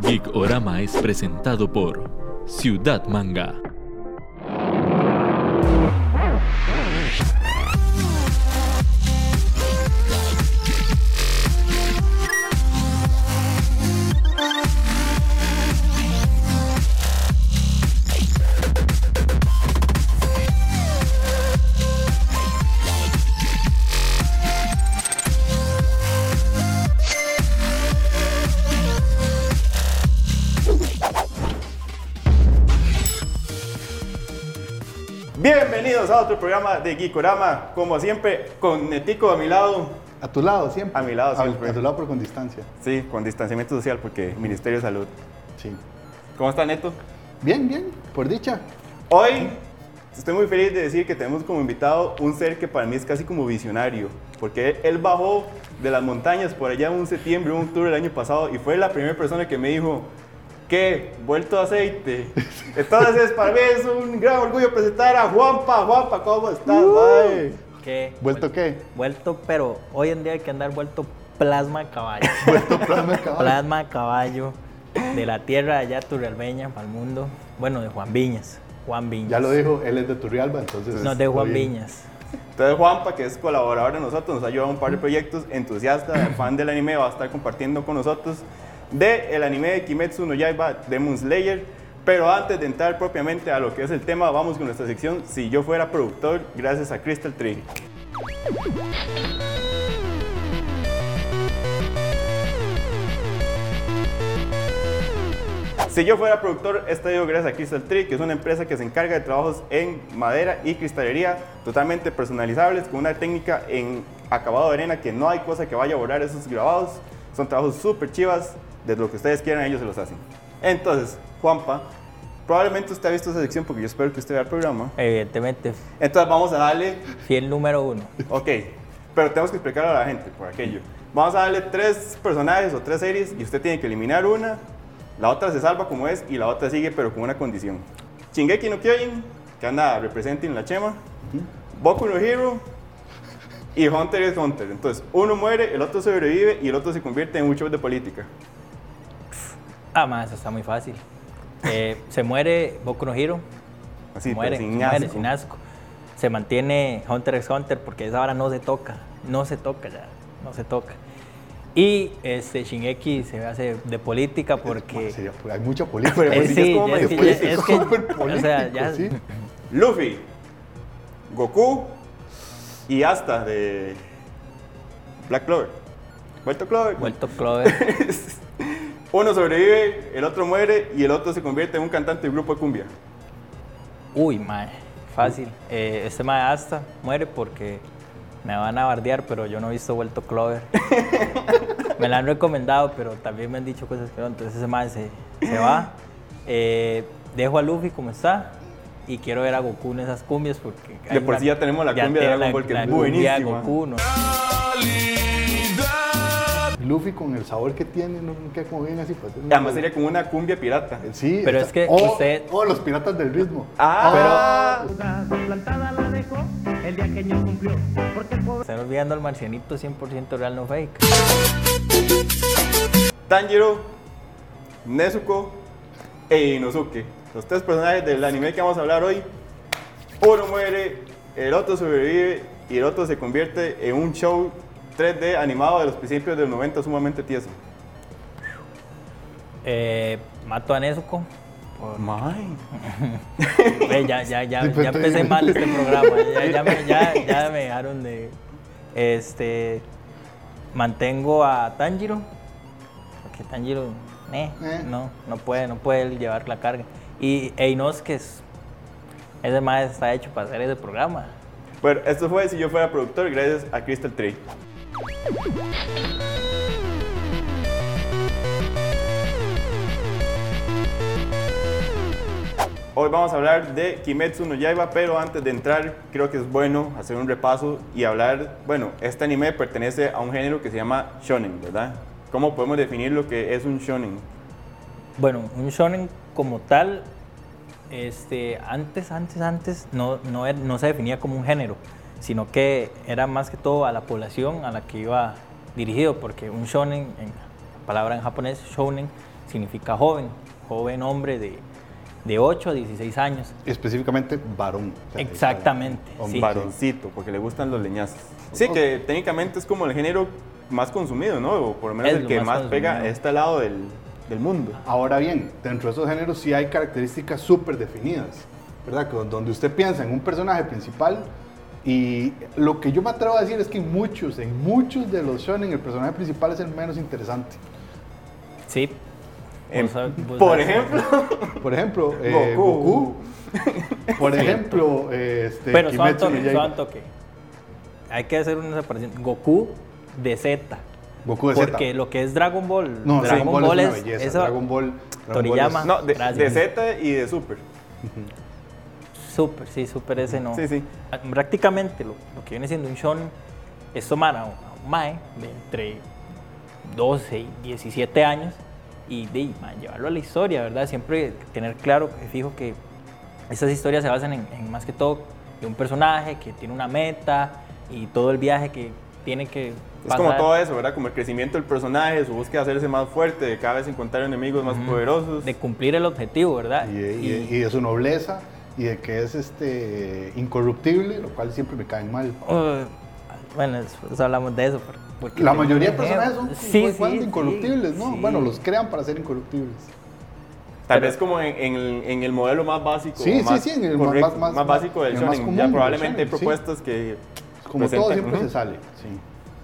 Geek Orama es presentado por Ciudad Manga. Programa de Geekorama, como siempre, con Netico a mi lado. A tu lado siempre. A mi lado siempre. A, tu lado pero con distancia. Sí, con distanciamiento social porque Ministerio de Salud. Sí. ¿Cómo está Neto? Bien, bien, por dicha. Hoy estoy muy feliz de decir que tenemos como invitado un ser que para mí es casi como visionario, porque él bajó de las montañas por allá en un septiembre, un tour el año pasado, y fue la primera persona que me dijo, ¿qué? Vuelto a aceite. Entonces, para mí es un gran orgullo presentar a Juanpa. Juanpa, ¿cómo estás? bye? ¿Qué? ¿Vuelto qué? Vuelto, pero hoy en día hay que andar vuelto plasma de caballo. Vuelto plasma de caballo. plasma de caballo de la tierra de allá turrialbeña para el mundo. Bueno, de Juan Viñas. Juan Viñas. Ya lo dijo, él es de Turrialba, entonces. No, de Juan bien. Viñas. Entonces Juanpa, que es colaborador de nosotros, nos ha ayudado a un par de proyectos, entusiasta, fan del anime, va a estar compartiendo con nosotros de el anime de Kimetsu no Yaiba Demon Slayer. Pero antes de entrar propiamente a lo que es el tema, vamos con nuestra sección Si yo fuera productor, gracias a Crystal Tree. Si yo fuera productor, digo gracias a Crystal Tree, que es una empresa que se encarga de trabajos en madera y cristalería totalmente personalizables, con una técnica en acabado de arena que no hay cosa que vaya a borrar esos grabados. Son trabajos súper chivas, de lo que ustedes quieran, ellos se los hacen. Entonces, Juanpa, probablemente usted ha visto esa sección porque yo espero que usted vea el programa. Evidentemente, Entonces vamos a darle fiel número uno. Ok, pero tenemos que explicarlo a la gente por aquello. Vamos a darle tres personajes o tres series y usted tiene que eliminar una, la otra se salva como es y la otra sigue pero con una condición. Shingeki no Kyojin, que anda representing la chema, Boku no Hero y Hunter x Hunter. Entonces, uno muere, el otro sobrevive y el otro se convierte en un show de política. Ah, más, está muy fácil. Eh, se muere Boku no Hero. Así, se muere, pero sin se muere asco. sin asco. Se mantiene Hunter x Hunter porque esa hora no se toca. No se toca ya. No se toca. Y este Shingeki se hace de política porque. Sería- hay mucha política. Pero Eh, sí es como medio es es que- súper o sea, ya, político, sí. Luffy, Goku y hasta de Black Clover. ¿Vuelto Clover? vuelto Clover. Uno sobrevive, el otro muere y el otro se convierte en un cantante del grupo de cumbia. Uy, mae, fácil. Eh, este mae hasta muere porque me van a bardear, pero yo no he visto vuelto Clover. me la han recomendado, pero también me han dicho cosas que no. Entonces ese mae se, se va. Eh, dejo a Luffy como está. Y quiero ver a Goku en esas cumbias porque... De por sí ya tenemos la cumbia de Dragon Ball, que es de buenísima. Goku, ¿no? Luffy con el sabor que tiene, no queda como bien así. Pues, Y Además sería como una cumbia pirata. Sí, Pero está- es que o, usted- o los piratas del ritmo. Ah, plantada la dejó el día que año cumplió. Porque el pobre Están olvidando al marcianito 100% real, no fake. Tanjiro, Nezuko e Inosuke. Los tres personajes del anime que vamos a hablar hoy. Uno muere, el otro sobrevive y el otro se convierte en un show 3D animado de los principios del 90 sumamente tieso. Eh, mato a Nezuko. por- May. Ya, ya, ya, Sí, pues, ya empecé mal este programa. Ya, ya me, ya, ya me dejaron de. Este. Mantengo a Tanjiro. Porque Tanjiro. eh, Eh. No, no puede, no puede llevar la carga. Y Einosuke es. Ese más está hecho para hacer ese programa. Bueno, esto fue Si Yo Fuera Productor, gracias a Crystal Tree. Hoy vamos a hablar de Kimetsu no Yaiba, pero antes de entrar, creo que es bueno hacer un repaso y hablar, bueno, este anime pertenece a un género que se llama shonen, ¿verdad? ¿Cómo podemos definir lo que es un shonen? Bueno, un shonen como tal, este, antes, antes, antes, no, no, no se definía como un género, sino que era más que todo a la población a la que iba dirigido, porque un shonen, en, la palabra en japonés, shounen, significa joven, joven hombre de, de 8 a 16 años. Específicamente varón. O sea, Exactamente, sí. Varoncito, porque le gustan los leñazos. Sí, que técnicamente es como el género más consumido, ¿no? O por lo menos Es el lo que más más pega a este lado del, del mundo. Ahora bien, dentro de esos géneros sí hay características súper definidas, ¿verdad? Que Donde usted piensa en un personaje principal y lo que yo me atrevo a decir es que en muchos, en muchos de los shonen el personaje principal es el menos interesante. Sí. Em, por ejemplo, Por ejemplo, eh, Goku. Goku. Por ejemplo, este, Pero suave Kimetsu toque. Hay que hacer una separación. Goku de Z. Goku de Z. Porque lo que es Dragon Ball, No, Dragon Ball, es una belleza. eso- Dragon Ball, Dragon Ball Toriyama. es- no, de, de Z y de Super. Super, sí, super ese no. Sí, sí. Ah, Prácticamente lo, lo que viene siendo un shonen es tomar a un, a un mae de entre 12 y 17 años y de, llevarlo a la historia, ¿verdad? Siempre tener claro, que fijo que estas historias se basan en, en más que todo de un personaje que tiene una meta y todo el viaje que tiene que Es como todo eso, ¿verdad? Como el crecimiento del personaje, su búsqueda de hacerse más fuerte, de cada vez encontrar enemigos más poderosos. de cumplir el objetivo, ¿verdad? y, y- y de su nobleza y de que es este incorruptible, lo cual siempre me cae mal. Uh, bueno, después hablamos de eso. porque La mayoría de personajes son Sí, igual de sí, incorruptibles, ¿no? sí. Bueno, los crean para ser incorruptibles. Tal Pero- vez como en, en el, en el modelo más básico. Sí, o sí, más sí, en el correcto, más- más- básico del en el más shonen. común Ya probablemente hay shonen, sí. propuestas que. Como todo siempre Ujú. se sale, sí.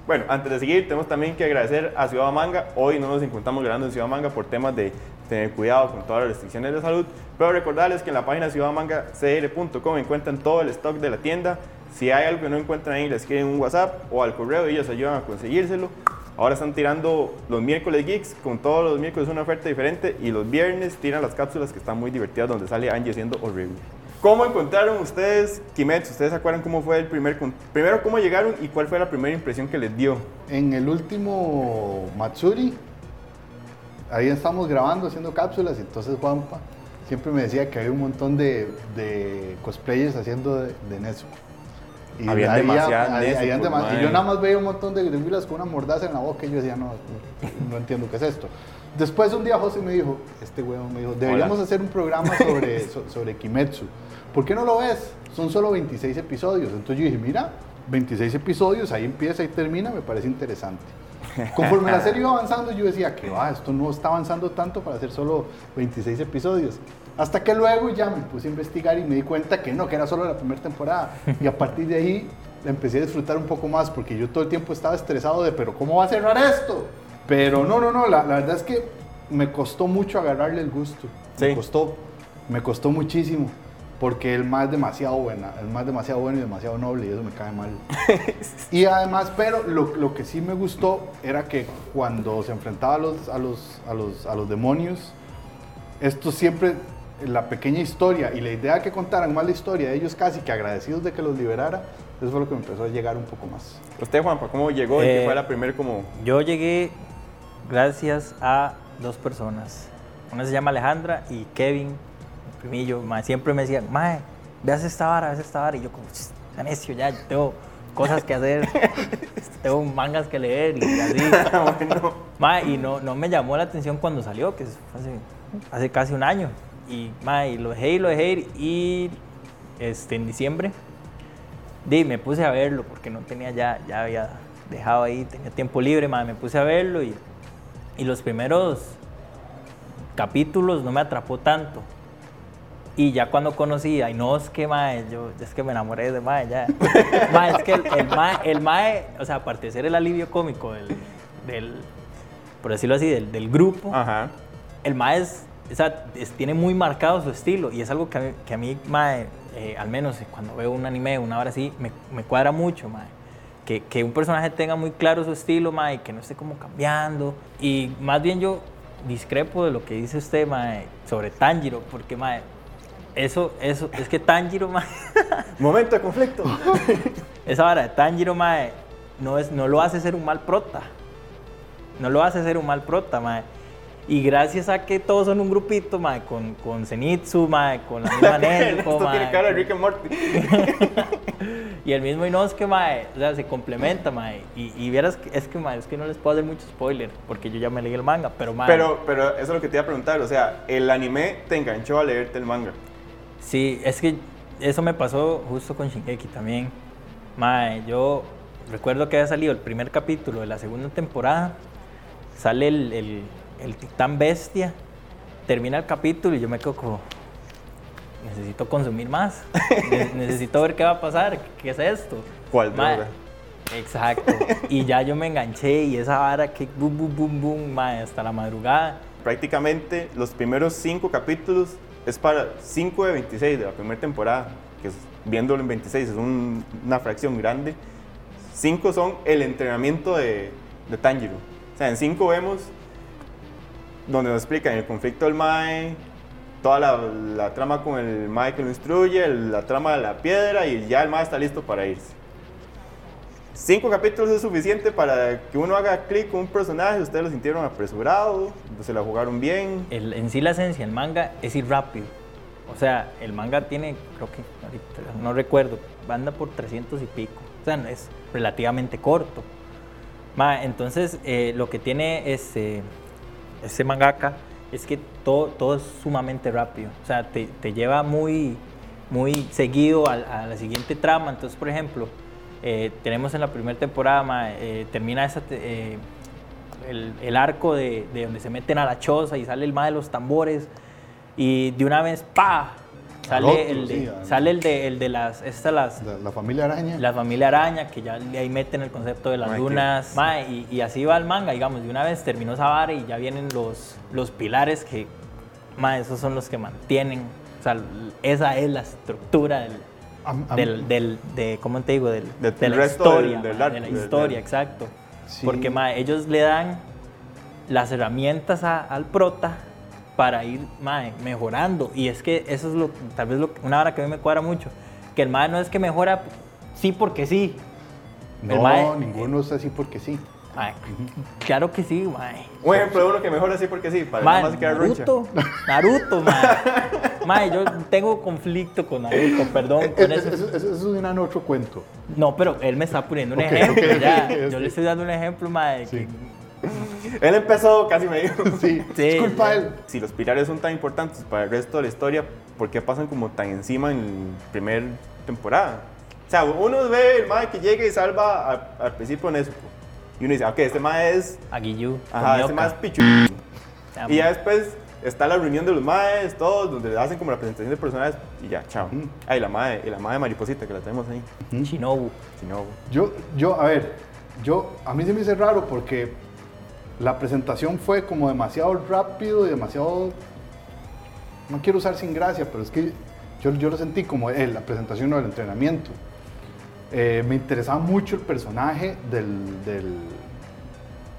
Bueno, antes de seguir, tenemos también que agradecer a Ciudad Manga. Hoy no nos encontramos grabando en Ciudad Manga por temas de tener cuidado con todas las restricciones de salud. Pero recordarles que en la página ciudadmangacr.com encuentran todo el stock de la tienda. Si hay algo que no encuentran ahí, les escriben un WhatsApp o al correo ellos ayudan a conseguírselo. Ahora están tirando los miércoles geeks, con todos los miércoles una oferta diferente. Y los viernes tiran las cápsulas que están muy divertidas, donde sale Angie siendo horrible. ¿Cómo encontraron ustedes Kimetsu? ¿Ustedes se acuerdan cómo fue el primer... Primero, ¿cómo llegaron y cuál fue la primera impresión que les dio? En el último Matsuri, ahí estamos grabando, haciendo cápsulas, y entonces Juanpa siempre me decía que había un montón de, de cosplayers haciendo de, de. Y Habían había- demasiadas había- y mae. yo nada más veía un montón de gringuilas con una mordaza en la boca y yo decía, no, no entiendo qué es esto. Después un día José me dijo, este huevón me dijo, deberíamos Hola. hacer un programa sobre, so- sobre Kimetsu. ¿Por qué no lo ves? Son solo 26 episodios. Entonces yo dije, mira, 26 episodios, ahí empieza y termina, me parece interesante. Conforme la serie iba avanzando, yo decía que va, esto no está avanzando tanto para hacer solo 26 episodios. Hasta que luego ya me puse a investigar y me di cuenta que no, que era solo la primera temporada. Y a partir de ahí la empecé a disfrutar un poco más porque yo todo el tiempo estaba estresado de, pero ¿cómo va a cerrar esto? Pero no, no, no, la, la verdad es que me costó mucho agarrarle el gusto. Me Sí. costó, me costó muchísimo. Porque el más es demasiado buena, el más demasiado bueno y demasiado noble y eso me cae mal. Y además, pero lo, lo que sí me gustó era que cuando se enfrentaba a los, a los, a los, a los demonios, esto siempre, la pequeña historia y la idea que contaran más la historia, ellos casi que agradecidos de que los liberara, eso fue lo que me empezó a llegar un poco más. Usted, Juanpa, ¿cómo llegó y qué Eh, fue la primera como... Yo llegué gracias a dos personas. Una se llama Alejandra y Kevin, primillo. mae, siempre me decían, Mae, veas esta vara, veas esta vara. Y yo como, "Ch, está necio ya, yo tengo cosas que hacer, tengo mangas que leer y así. bueno, Mae, y no, no me llamó la atención cuando salió, que es hace, hace casi un año. Y, mae, y lo dejé y lo dejé ir. Y este, en diciembre di, me puse a verlo porque no tenía ya, ya había dejado ahí, tenía tiempo libre, mae, me puse a verlo y, y los primeros capítulos no me atrapó tanto. Y ya cuando conocí a Inosuke, mae, yo es que me enamoré de mae, ya. Mae, es que el, el mae, el mae, o sea, aparte de ser el alivio cómico del, del por decirlo así, del, del grupo, ajá. el mae es, o sea, es- tiene muy marcado su estilo y es algo que a mí, que a mí mae, eh, al menos cuando veo un anime, una hora así, me, me cuadra mucho, mae. Que, que un personaje tenga muy claro su estilo, mae, que no esté como cambiando. Y más bien yo discrepo de lo que dice usted, mae, sobre Tanjiro, porque, mae, eso, eso, es que Tanjiro, mae, Momento de conflicto. esa vara de Tanjiro, mae, no, es, no lo hace ser un mal prota. No lo hace ser un mal prota, mae. Y gracias a que todos son un grupito, mae, con, con Zenitsu, mae, con la misma Nezuko, Esto tiene mae, cara de Rick and Morty. y el mismo Inosuke, mae, o sea, se complementa, mae. Y, y vieras, que, es que, mae, es que no les puedo hacer mucho spoiler, porque yo ya me leí el manga, pero, mae, Pero, pero eso es lo que te iba a preguntar. O sea, el anime te enganchó a leerte el manga. Sí, es que eso me pasó justo con Shingeki también. Mae, yo recuerdo que había salido el primer capítulo de la segunda temporada, sale el, el, el titán bestia, termina el capítulo y yo me quedo como, necesito consumir más, ne- necesito ver qué va a pasar, qué es esto. ¿Cuál Mae, droga? Exacto, y ya yo me enganché y esa vara que boom, boom, boom, boom, mae, hasta la madrugada. Prácticamente los primeros cinco capítulos es para 5 de 26 de la primera temporada, que es, viéndolo en 26 es un- una fracción grande. Cinco son el entrenamiento de, de Tanjiro. O sea, en cinco vemos donde nos explican el conflicto del Mae, toda la, la trama con el Mae que lo instruye, el- la trama de la piedra y ya el Mae está listo para irse. Cinco capítulos es suficiente para que uno haga clic con un personaje, ustedes lo sintieron apresurado, se la jugaron bien. El- en sí la esencia del manga es ir rápido. O sea, el manga tiene, creo que, ahorita no recuerdo, anda por 300 y pico. O sea, es relativamente corto. Ma, entonces, eh, lo que tiene este, este mangaka es que todo, todo es sumamente rápido. O sea, te, te lleva muy, muy seguido a, a la siguiente trama. Entonces, por ejemplo, eh, tenemos en la primera temporada, ma, eh, termina esa, te- eh, el, el arco de, de donde se meten a la choza y sale el ma de los tambores y de una vez ¡pa! sale otro, el de, sí, al- sale el de, el de las estas las La, la familia araña. la familia araña que ya ahí meten el concepto de las qué- lunas Ma, y, y así va el manga digamos de una vez terminó esa vara y ya vienen los los pilares que ma, esos son los que mantienen o sea esa es la estructura del Am- am- del, del- de, ¿cómo te digo? Del, Del de la historia, del- del ma, arte, de la historia, del- exacto. Sí. Porque ma, ellos le dan las herramientas a- al prota para ir ma, mejorando. Y es que eso es lo, tal vez lo, una hora que a mí me cuadra mucho. Que el ma no es que mejora sí porque sí. El no, mae- ninguno es así porque sí. Claro que sí, ma. Un ejemplo de uno que mejor así porque sí, para Ma, nada más quedar roncha. Naruto, Naruto, ma. Ma, yo tengo conflicto con Naruto, perdón. Eh, con eh, eso. Eso, eso- eso es un otro cuento. No, pero él me está poniendo un ejemplo, ok, ya. ok, Yo le estoy dando un ejemplo, mae. Sí. que- Él empezó, casi me dijo. Sí, Sí, es culpa él. Si los pilares son tan importantes para el resto de la historia, ¿por qué pasan como tan encima en la primera temporada? O sea, uno ve el mae que llega y salva al principio Nezuko. Y uno dice, ok, este mae es... Aguillú. Ajá, este mae es pichu. Y ya después está la reunión de los maes, todos, donde hacen como la presentación de personajes y ya, chao. Ay, la mae, y la mae mariposita que la tenemos ahí. Shinobu. Si no, Yo, yo, a ver, yo, a mí se me hizo raro porque la presentación fue como demasiado rápido y demasiado, no quiero usar sin gracia, pero es que yo, yo lo sentí como eh, la presentación o el entrenamiento. Eh, me interesaba mucho el personaje del, del,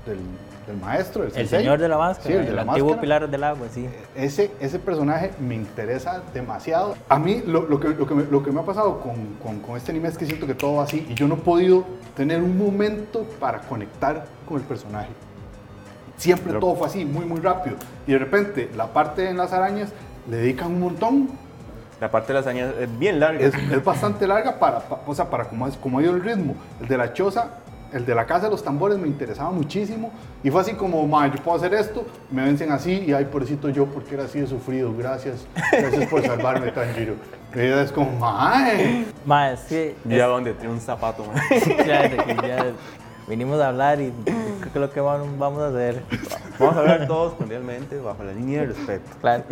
del, del maestro, del El señor de la máscara. Sí, el de el la antiguo máscara. pilar del agua, sí. Ese, ese personaje me interesa demasiado. A mí lo, lo que, lo, que me, lo que me ha pasado con, con, con este anime es que siento que todo va así y yo no he podido tener un momento para conectar con el personaje. Siempre Pero- todo fue así, muy, muy rápido. Y de repente, la parte en las arañas le dedican un montón. La parte de las arañas es bien larga. Es, es bastante larga para, pa- o sea, para cómo, es, cómo ha ido el ritmo. El de la choza, el de la casa de los tambores me interesaba muchísimo. Y fue así como, ma, yo puedo hacer esto, me vencen así y ay, pobrecito yo, porque era así de sufrido. Gracias, gracias por salvarme, Tanjiro. Y es como, mae. Mae, es que. Ya donde tiene un zapato, es- ya, ya vinimos a hablar y creo que lo que vamos vamos a hacer. Vamos a hablar todos cordialmente, bajo la línea de respeto. Claro.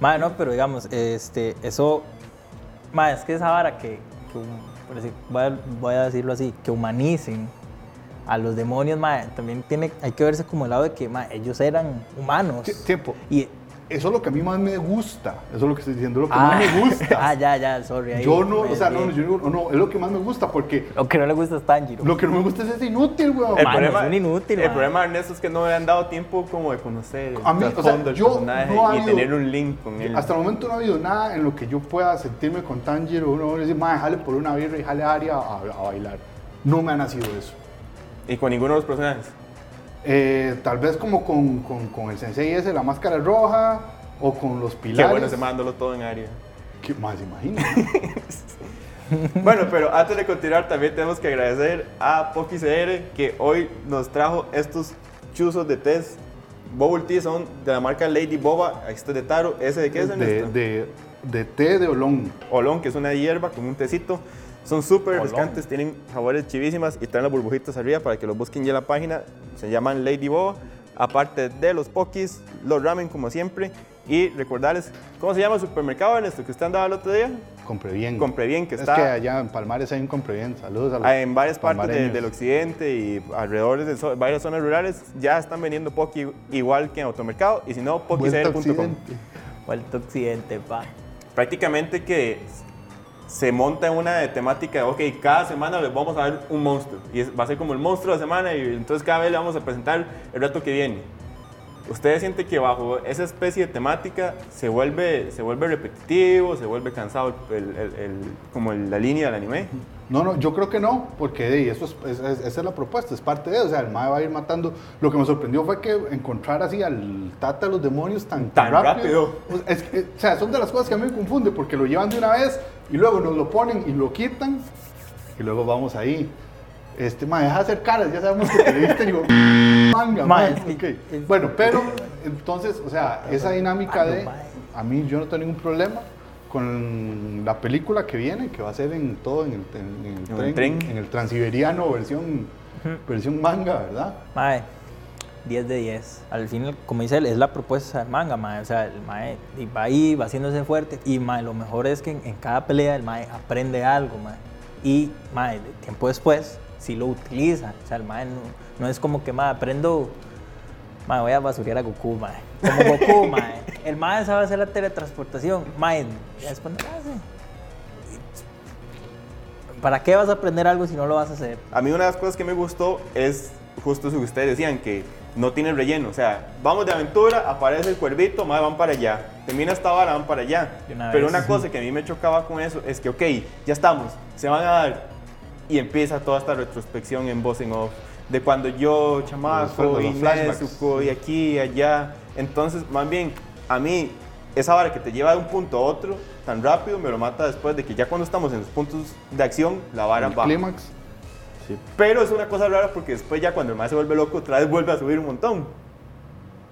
Mae, no, pero digamos, este, eso. Mae, es que esa vara que. que hum- por decir- voy, a, voy a decirlo así, que humanicen a los demonios, mae, también tiene, hay que verse como el lado de que mae, ellos eran humanos. Tie- Tiempo. Y, Eso es lo que a mí más me gusta. Eso es lo que estoy diciendo, lo que ah, más me gusta. ah, ya, ya, sorry. ahí yo no, me o sea, no, yo digo, no, es lo que más me gusta porque Lo que no le gusta es Tanjiro. lo que no me gusta es ese inútil, weón. El problema, es un inútil, el problema Ernesto es que no le han dado tiempo como de conocer el A mí, o sea, yo no ha y habido- tener un link con él. Hasta el momento no ha habido nada en lo que yo pueda sentirme con Tanjiro. Uno decir, madre, jale por una birra y jale a Aria a, a bailar. No me ha nacido eso. Y con ninguno de los personajes. Eh, tal vez como con, con, con el sensei ese, la máscara roja, o con los Qué pilares. bueno se mandándolo todo en área. ¿Qué más imagina? Bueno, pero antes de continuar también tenemos que agradecer a PokiCR que hoy nos trajo estos chuzos de test. Bubble Tea son de la marca Lady Boba, este de Taro, ese de qué es de, de, de té de olón. Olón, que es una hierba con un tecito. Son súper refrescantes, tienen sabores chivísimas y traen las burbujitas arriba para que los busquen ya en la página. Se llaman Lady Boba. Aparte de los pokis, los ramen como siempre. Y recordarles, ¿cómo se llama el supermercado Ernesto que usted andaba el otro día? Compre bien. Compre bien, que es está que allá en Palmares hay un compre bien. Saludos a los Ah, en varias partes de- del occidente y alrededor de zo- varias zonas rurales ya están vendiendo Poki igual que en automercado y si no, Vuelta a pokicr.com. Occidente. Vuelto occidente, pa. Prácticamente que se monta en una temática de, ok, cada semana les vamos a dar un monstruo y va a ser como el monstruo de la semana y entonces cada vez le vamos a presentar el reto que viene. ¿Ustedes sienten que bajo esa especie de temática se vuelve, se vuelve repetitivo, se vuelve cansado el- el- el- como la línea del anime? No, no, yo creo que no, porque eso es, es- es- esa es la propuesta, es parte de, o sea, el mae va a ir matando. Lo que me sorprendió fue que encontrar así al tata de los demonios tan, Tan rápido. O sea, es o sea, son de las cosas que a mí me confunde, porque lo llevan de una vez y luego nos lo ponen y lo quitan y luego vamos ahí. Este, mae, deja de hacer caras, ya sabemos que te viste y digo, manga, mae, Mae, ok. es- Bueno, pero entonces, o sea, esa dinámica de, mae. a mí yo no tengo ningún problema con la película que viene, que va a ser en todo, en el, en- en el En el tren, en el transiberiano, versión, versión manga, ¿verdad? Mae, 10 de 10. Al fin, como dice él, es la propuesta del manga, mae. O sea, el mae va ahí, va haciéndose fuerte. Y mae, lo mejor es que en, en cada pelea el mae aprende algo, mae. Y mae, tiempo después, sí lo utiliza. O sea, el mae no, no es como que mae, aprendo. Mae, voy a basurear a Goku, mae. Como Goku, mae. El mae sabe hacer la teletransportación. Mae, ya después no lo hace. ¿Para qué vas a aprender algo si no lo vas a hacer? A mí una de las cosas que me gustó es justo eso que ustedes decían, que no tiene relleno. O sea, vamos de aventura, aparece el cuervito, más van para allá. Termina esta vara, van para allá. Una Pero vez. una cosa que a mí me chocaba con eso es que, ok, ya estamos, se van a dar. Y empieza toda esta retrospección en voz en off. De cuando yo, chamaco, y. Nezuko, y aquí y allá. Entonces, más bien, a mí, esa vara que te lleva de un punto a otro tan rápido me lo mata después de que ya cuando estamos en los puntos de acción, la vara baja. clímax. Sí. Pero es una cosa rara porque después ya cuando el más se vuelve loco, otra vez vuelve a subir un montón.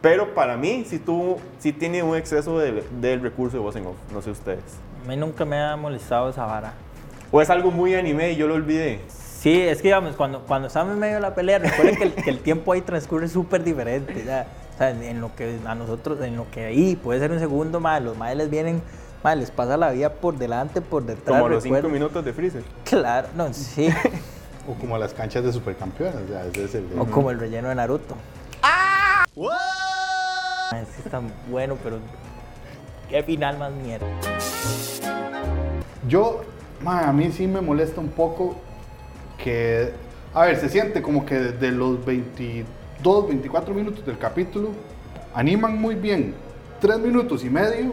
Pero para mí sí, tuvo, sí tiene un exceso del, del recurso de voz en off, no sé ustedes. A mí nunca me ha molestado esa vara. O es algo muy anime y yo lo olvidé. Sí, es que digamos, cuando, cuando estamos en medio de la pelea, recuerden que el, que el tiempo ahí transcurre súper diferente. ya. O sea, en lo que a nosotros, en lo que ahí puede ser un segundo más, los madres les vienen, más les pasa la vida por delante, por detrás. Como los 5 recuerden. minutos de Freezer. Claro, no, sí. O como las canchas de supercampeones, o sea, ese es el... o como el relleno de Naruto. ¡Ah! Sí está bueno, pero qué final más mierda. Yo, ma, a mí sí me molesta un poco que, a ver, se siente como que desde los 22, 24 minutos del capítulo animan muy bien, 3 minutos y medio,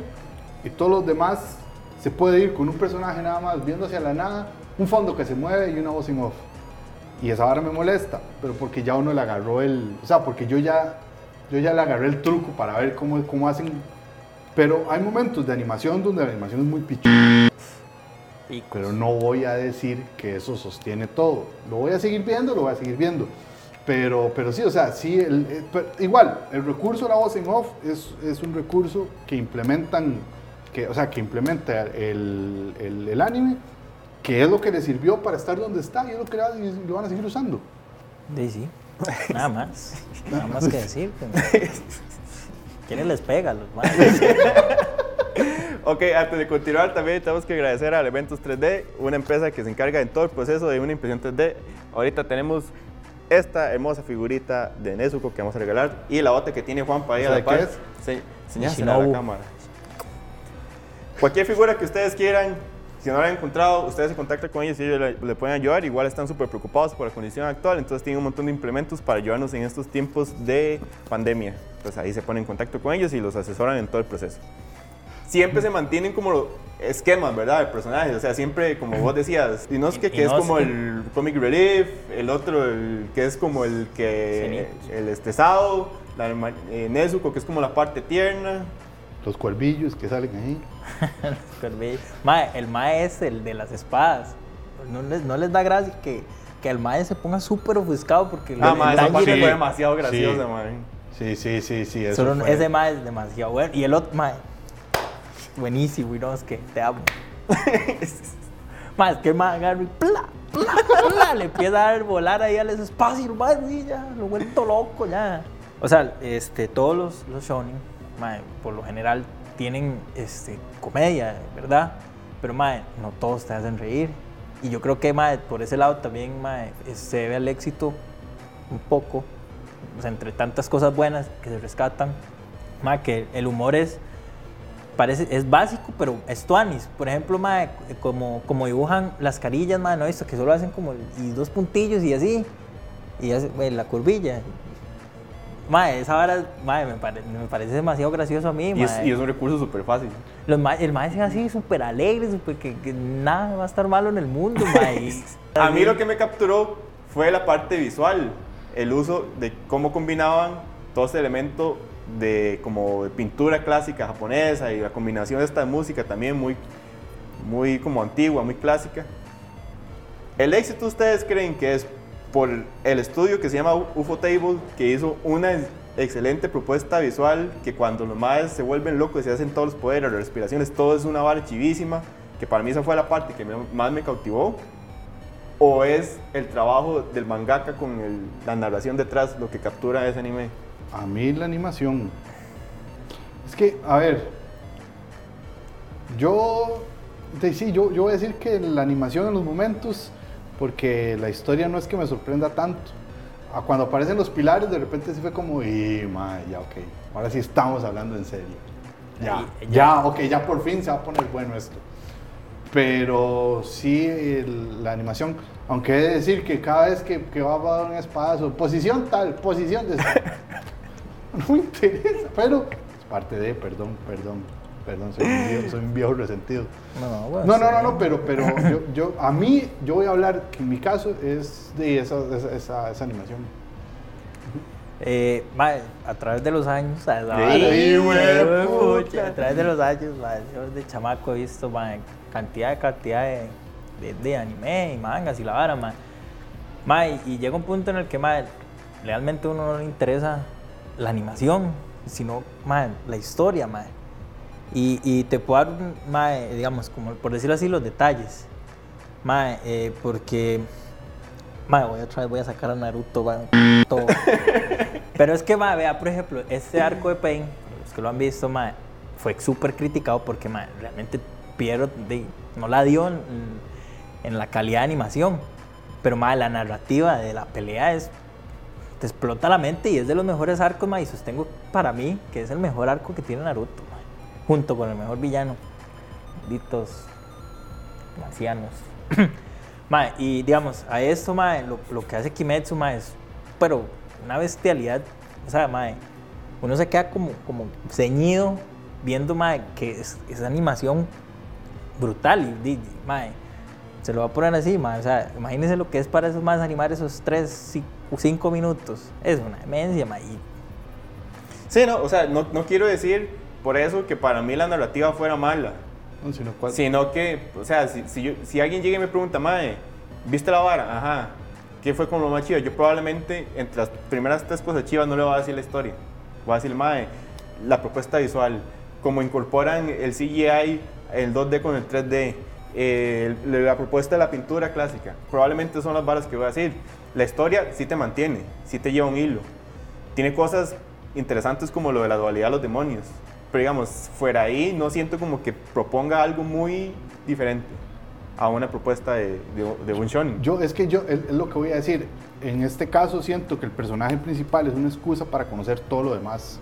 y todos los demás se puede ir con un personaje nada más viendo hacia la nada, un fondo que se mueve y una voz en off. Y esa vara me molesta, pero porque ya uno le agarró el, o sea, porque yo ya, yo ya le agarré el truco para ver cómo, cómo hacen. Pero hay momentos de animación donde la animación es muy pichuda. Pero no voy a decir que eso sostiene todo. Lo voy a seguir viendo, lo voy a seguir viendo. Pero, pero sí, o sea, sí, el- eh, pero igual, el recurso de la voz en off es, es un recurso que implementan, que, o sea, que implementa el, el- el anime, que es lo que le sirvió para estar donde está y es lo que lo van a seguir usando. Sí, sí. Nada más. Nada más que decir. pues. ¿Quiénes les pega los? Ok, antes de continuar también tenemos que agradecer a Elementos 3D, una empresa que se encarga en todo el proceso de una impresión 3D. Ahorita tenemos esta hermosa figurita de Nezuko que vamos a regalar y la otra que tiene Juan para ahí a ¿Sabe la par. a la cámara. Cualquier figura que ustedes quieran, si no la han encontrado, ustedes se contactan con ellos y ellos le, le pueden ayudar. Igual están súper preocupados por la condición actual, entonces tienen un montón de implementos para ayudarnos en estos tiempos de pandemia. Pues ahí se ponen en contacto con ellos y los asesoran en todo el proceso. siempre se mantienen como esquemas, ¿verdad? De personajes, o sea, siempre, como vos decías, Inosuke, que es como Inosuke. el comic relief, el otro, el que es como el que, el estresado, la, eh, Nezuko, que es como la parte tierna, Los cuervillos que salen ahí. Super bello. Mae, el mae es el de las espadas. No les, no les da gracia que, que el mae se ponga súper ofuscado porque Ah, le- ma, le esa parte fue demasiado graciosa, Sí. man. Sí, sí, sí, sí. Eso Solo fue. ese mae es demasiado bueno. Y el otro mae, buenísimo, y no, es que te amo. mae, es que el mae agarra y pla, pla, pla, le empieza a dar volar ahí al espacio, mae, y ya, lo vuelto loco ya. O sea, este, todos los, los shonen, mae, por lo general tienen este, comedia, ¿verdad? Pero mae, no todos te hacen reír. Y yo creo que mae, por ese lado también mae, se debe al éxito un poco, o sea, entre tantas cosas buenas que se rescatan, mae, que el humor es, parece, es básico, pero es tuanis. Por ejemplo, mae, como, como dibujan las carillas, mae, ¿no? Esto que solo hacen como y dos puntillos y así, y hace, mae, la curvilla. Mae, esa vara, mae, me, pare- me parece demasiado gracioso a mí, Y es, mae. y es un recurso súper fácil. Los el maestro es así, súper alegre, súper que, que nada va a estar malo en el mundo, mae. A mí lo que me capturó fue la parte visual, el uso de cómo combinaban todo ese elemento de como de pintura clásica japonesa y la combinación de esta música también muy, muy como antigua, muy clásica. ¿El éxito ustedes creen que es por el estudio que se llama UFO Table, que hizo una excelente propuesta visual, que cuando los madres se vuelven locos y se hacen todos los poderes, las respiraciones, todo es una vara chivísima, que para mí esa fue la parte que más me cautivó? ¿O es el trabajo del mangaka con la narración detrás lo que captura ese anime? A mí la animación. Es que, a ver. Yo. sí, yo, yo voy a decir que la animación en los momentos. Porque la historia no es que me sorprenda tanto. Cuando aparecen los pilares, de repente sí fue como. Y, ma, ya, ok. Ahora sí estamos hablando en serio. Ya, ya, ya. ok, ya por fin se va a poner bueno esto. Pero sí, el- la animación, aunque he de decir que cada vez que, que va a dar un espacio, posición tal, posición de... no me interesa, pero es parte de, perdón, perdón, perdón, soy un viejo, soy un viejo resentido. No, bueno, No, no, no, pero, pero yo, yo- a mí, yo voy a hablar que en mi caso es de esa, esa, esa- esa animación. Eh, mae, a través de los años, a, Sí, güey, Pucha, a través de los años, mae, yo de chamaco he visto mae, cantidad de cantidad de, de, de anime y mangas y la vara, mae. Mae, y llega un punto en el que mae, realmente a uno no le interesa la animación, sino mae, la historia, mae. Y, y te puedo dar, mae, digamos, como por decirlo así, los detalles. Mae, eh, porque Mae, voy otra vez voy a sacar a Naruto, mae, todo. Pero es que, mae, vea, por ejemplo, este arco de Pain, los que lo han visto, mae, fue súper criticado porque, mae, realmente Piero de- no la dio en, en la calidad de animación. Pero, mae, la narrativa de la pelea es... Te explota la mente y es de los mejores arcos, mae, y sostengo para mí que es el mejor arco que tiene Naruto, junto con el mejor villano. Malditos ancianos. Mae, y digamos, a esto, mae, lo, lo que hace Kimetsu, mae, es, pero una bestialidad, o sea, mae, uno se queda como, como ceñido viendo, mae, que es, esa animación brutal, y, se lo va a poner así, mae, o sea, imagínense lo que es para esos más animar esos 3, 5 minutos, es una demencia, mae, Sí, no, o sea, no, no quiero decir por eso que para mí la narrativa fuera mala, No, sino sino que, o sea, si, si, yo- si alguien llega y me pregunta, Mae, ¿viste la vara? Ajá. ¿Qué fue con lo más chido? Yo probablemente entre las primeras tres cosas chivas no le voy a decir la historia. Voy a decir, Mae, la propuesta visual, cómo incorporan el CGI, el 2D con el 3D, eh, la propuesta de la pintura clásica. Probablemente son las varas que voy a decir. La historia sí te mantiene, sí te lleva un hilo. Tiene cosas interesantes como lo de la dualidad de los demonios. Pero digamos, fuera ahí no siento como que proponga algo muy diferente a una propuesta de, de, de un shonen. Yo, es que yo, es, es lo que voy a decir. En este caso siento que el personaje principal es una excusa para conocer todo lo demás.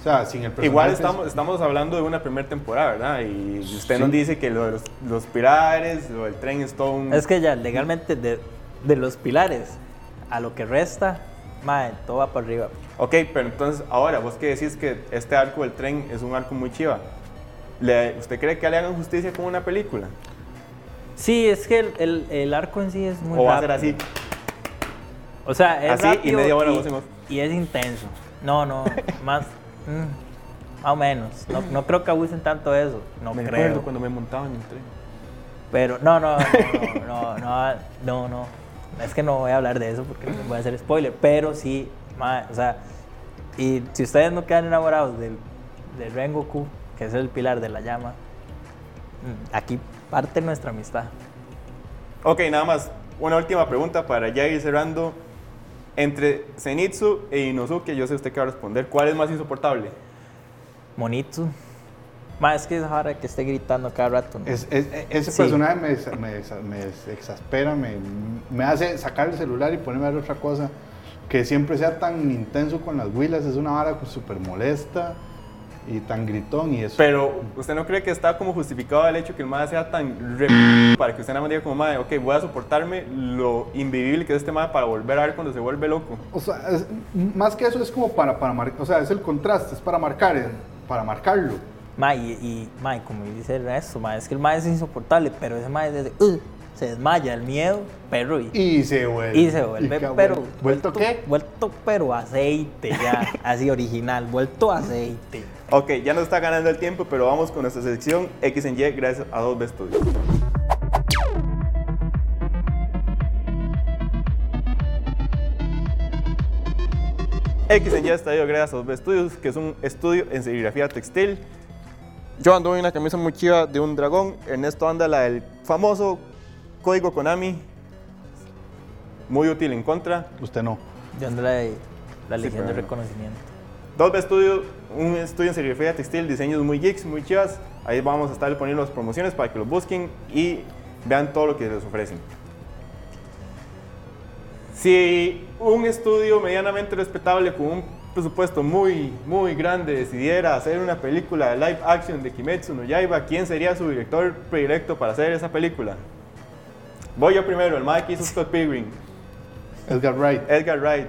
O sea, sin el personaje Igual estamos, estamos hablando de una primera temporada, ¿verdad? Y usted Sí. nos dice que lo de los, los pilares, lo del tren es todo un... es que ya legalmente de, de los pilares a lo que resta, mae, todo va para arriba. Ok, pero entonces ahora, vos que decís que este arco del tren es un arco muy chiva. ¿Le- ¿Usted cree que le hagan justicia con una película? Sí, es que el, el- el arco en sí es muy ¿O va a ser rápido. así? O sea, es Así y rápido media hora y, y es intenso. No, no, más, mm, más o menos. No, no creo que abusen tanto de eso. No me creo. recuerdo cuando me montaba en el tren. Pero no, no, no, no, no, no, no. Es que no voy a hablar de eso porque voy a hacer spoiler. Pero sí, ma, o sea, y si ustedes no quedan enamorados del, del Rengoku, que es el pilar de la llama, mm, aquí parte nuestra amistad. Ok, nada más. Una última pregunta para ya ir cerrando. Entre Zenitsu e Inosuke, yo sé usted que va a responder. ¿Cuál es más insoportable? Monitsu. Más es que es ahora que esté gritando cada rato. ¿no? Es- es- ese Sí. personaje me, me me exaspera, me, me hace sacar el celular y ponerme a ver otra cosa. Que siempre sea tan intenso con las huilas, es una vara súper molesta y tan gritón y eso. Pero, ¿usted no cree que está como justificado el hecho que el madre sea tan re para que usted nada más diga como madre, ok, voy a soportarme lo invivible que es este madre para volver a ver cuando se vuelve loco? O sea, es- más que eso es como para, para marcar, o sea, es el contraste, es para marcar, para marcarlo. Ma, y, y ma, como dice el resto, ma, es que el ma es insoportable, pero ese ma es desde, "Ugh", se desmaya el miedo, perro, y, Y se vuelve. y se vuelve, y pero... vuel- ¿Vuelto qué? Vuelto, pero aceite, ya, así original, vuelto aceite. Ok, ya nos está ganando el tiempo, pero vamos con nuestra sección X en Y gracias a 2B Studios. X en Y está yo gracias a 2B Studios, que es un estudio en serigrafía textil. Yo ando en una camisa muy chiva de un dragón. Ernesto anda la del famoso código Konami. Muy útil en contra. Usted no. Yo ando la, la Sí, legión de reconocimiento. 2B Studio, un estudio en serigrafía textil, diseños muy geeks, muy chivas. Ahí vamos a estar poniendo las promociones para que los busquen y vean todo lo que les ofrecen. Si un estudio medianamente respetable con un presupuesto muy, muy grande decidiera hacer una película de live action de Kimetsu no Yaiba, ¿quién sería su director predilecto para hacer esa película? Voy yo primero, el Mike hizo Scott Pilgrim, Edgar Wright. Edgar Wright.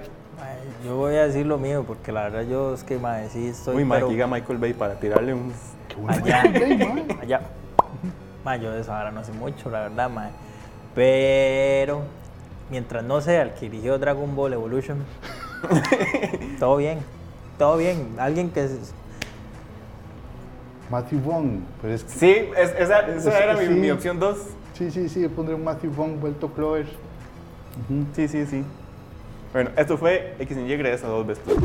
Yo voy a decir lo mío, porque la verdad yo es que, ma, sí estoy... Uy, Mike, pero diga Michael Bay para tirarle un... Qué bueno. allá, allá. Ma, yo de esa vara no sé mucho, la verdad, ma. Pero, mientras no sea el que dirigió Dragon Ball Evolution, todo bien, todo bien. Alguien que... es- Matthew Vaughn. Pero es que- Sí, es- esa, esa Es- era mi, sí. mi opción 2. sí, sí, sí, pondré un Matthew Vaughn vuelto Clover. Sí, sí, sí. Bueno, esto fue X en Y gracias a dos vestuarios.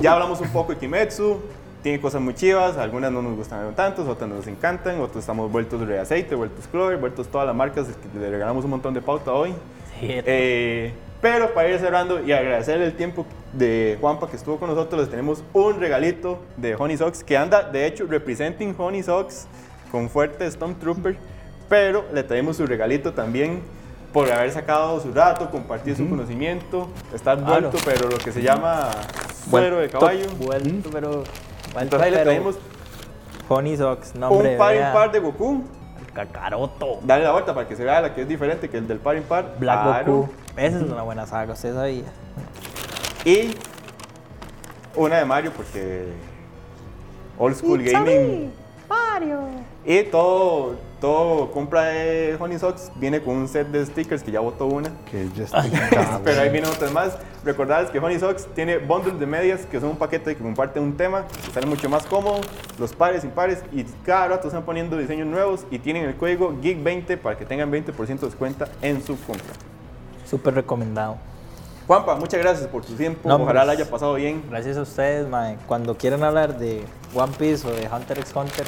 Ya hablamos un poco de Kimetsu. Tiene cosas muy chivas, algunas no nos gustan tanto, otras nos encantan, otros estamos vueltos de aceite, vueltos Clover, vueltos todas las marcas, le regalamos un montón de pauta hoy. Eh, pero para ir cerrando y agradecerle el tiempo de Juanpa que estuvo con nosotros, les tenemos un regalito de Honey Socks que anda, de hecho, representing Honey Socks con fuerte Stormtrooper, pero le traemos su regalito también por haber sacado su rato, compartir su conocimiento, estar vuelto, pero lo que se llama suero de caballo. Vuelto, pero... Entonces ahí le traemos Honey Socks, nombre. un par vea, impar de Goku. el Kakaroto. Dale la vuelta para que se vea la que es diferente que el del par impar. Black Claro. Goku. Esa es una buena saga, usted sabía. Y una de Mario porque old school gaming. Mario. Y todo, todo compra de Honey Socks viene con un set de stickers que ya botó una. Que ya cabrón. Pero ahí vienen otras más. Recordarles que Honey Socks tiene bundles de medias que son un paquete que comparte un tema, que sale mucho más cómodo, los pares, impares y cada rato están poniendo diseños nuevos y tienen el código GEEK20 para que tengan 20% de descuento en su compra. Súper recomendado. Juanpa, muchas gracias por tu tiempo. No, Ojalá la pues, haya pasado bien. Gracias a ustedes, mae. Cuando quieran hablar de One Piece o de Hunter x Hunter,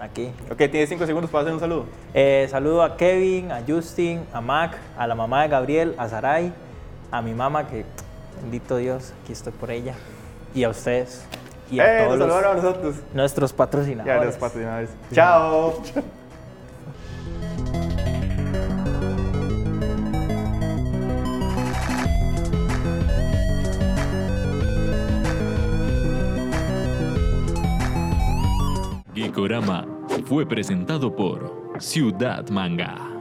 aquí. Ok, tienes 5 segundos para hacer un saludo. Eh, saludo a Kevin, a Justin, a Mac, a la mamá de Gabriel, a Sarai, a mi mamá, que bendito Dios, aquí estoy por ella, y a ustedes, y a Eh, todos nos los- a nosotros. nuestros patrocinadores. Ya, los patrocinadores. Chao. Geekorama fue presentado por Ciudad Manga.